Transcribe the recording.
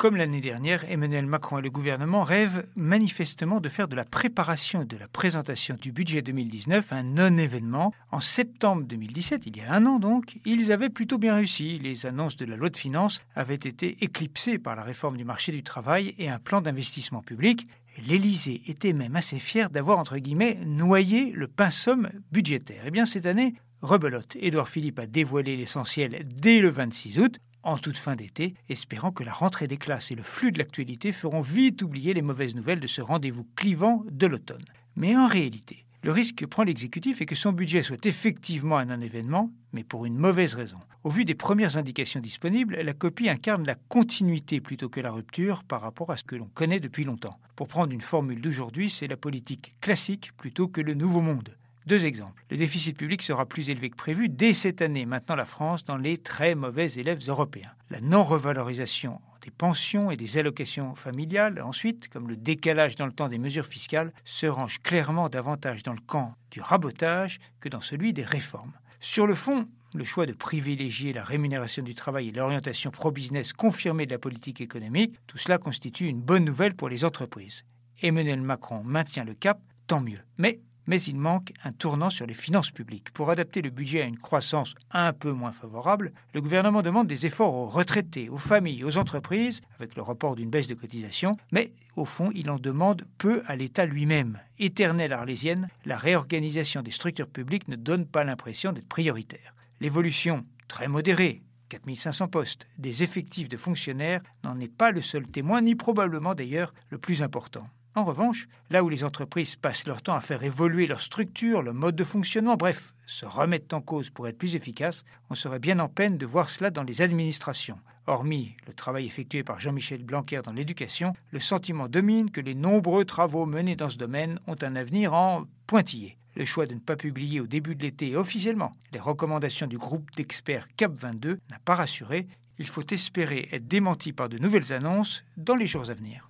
Comme l'année dernière, Emmanuel Macron et le gouvernement rêvent manifestement de faire de la préparation et de la présentation du budget 2019 un non-événement. En septembre 2017, il y a un an donc, ils avaient plutôt bien réussi. Les annonces de la loi de finances avaient été éclipsées par la réforme du marché du travail et un plan d'investissement public. L'Élysée était même assez fier d'avoir, entre guillemets, noyé le pinsomme budgétaire. Eh bien, cette année, rebelote. Édouard Philippe a dévoilé l'essentiel dès le 26 août en toute fin d'été, espérant que la rentrée des classes et le flux de l'actualité feront vite oublier les mauvaises nouvelles de ce rendez-vous clivant de l'automne. Mais en réalité, le risque que prend l'exécutif est que son budget soit effectivement un non-événement, mais pour une mauvaise raison. Au vu des premières indications disponibles, la copie incarne la continuité plutôt que la rupture par rapport à ce que l'on connaît depuis longtemps. Pour prendre une formule d'aujourd'hui, c'est la politique classique plutôt que le nouveau monde. Deux exemples. Le déficit public sera plus élevé que prévu dès cette année, maintenant la France dans les très mauvais élèves européens. La non-revalorisation des pensions et des allocations familiales, ensuite, comme le décalage dans le temps des mesures fiscales, se range clairement davantage dans le camp du rabotage que dans celui des réformes. Sur le fond, le choix de privilégier la rémunération du travail et l'orientation pro-business confirmée de la politique économique, tout cela constitue une bonne nouvelle pour les entreprises. Emmanuel Macron maintient le cap, tant mieux. Mais mais il manque un tournant sur les finances publiques. Pour adapter le budget à une croissance un peu moins favorable, le gouvernement demande des efforts aux retraités, aux familles, aux entreprises, avec le report d'une baisse de cotisation, mais au fond, il en demande peu à l'État lui-même. Éternelle arlésienne, la réorganisation des structures publiques ne donne pas l'impression d'être prioritaire. L'évolution, très modérée, 4500 postes, des effectifs de fonctionnaires n'en est pas le seul témoin, ni probablement d'ailleurs le plus important. En revanche, là où les entreprises passent leur temps à faire évoluer leur structure, le mode de fonctionnement, bref, se remettent en cause pour être plus efficaces, on serait bien en peine de voir cela dans les administrations. Hormis le travail effectué par Jean-Michel Blanquer dans l'éducation, le sentiment domine que les nombreux travaux menés dans ce domaine ont un avenir en pointillé. Le choix de ne pas publier au début de l'été officiellement les recommandations du groupe d'experts CAP 22 n'a pas rassuré. Il faut espérer être démenti par de nouvelles annonces dans les jours à venir.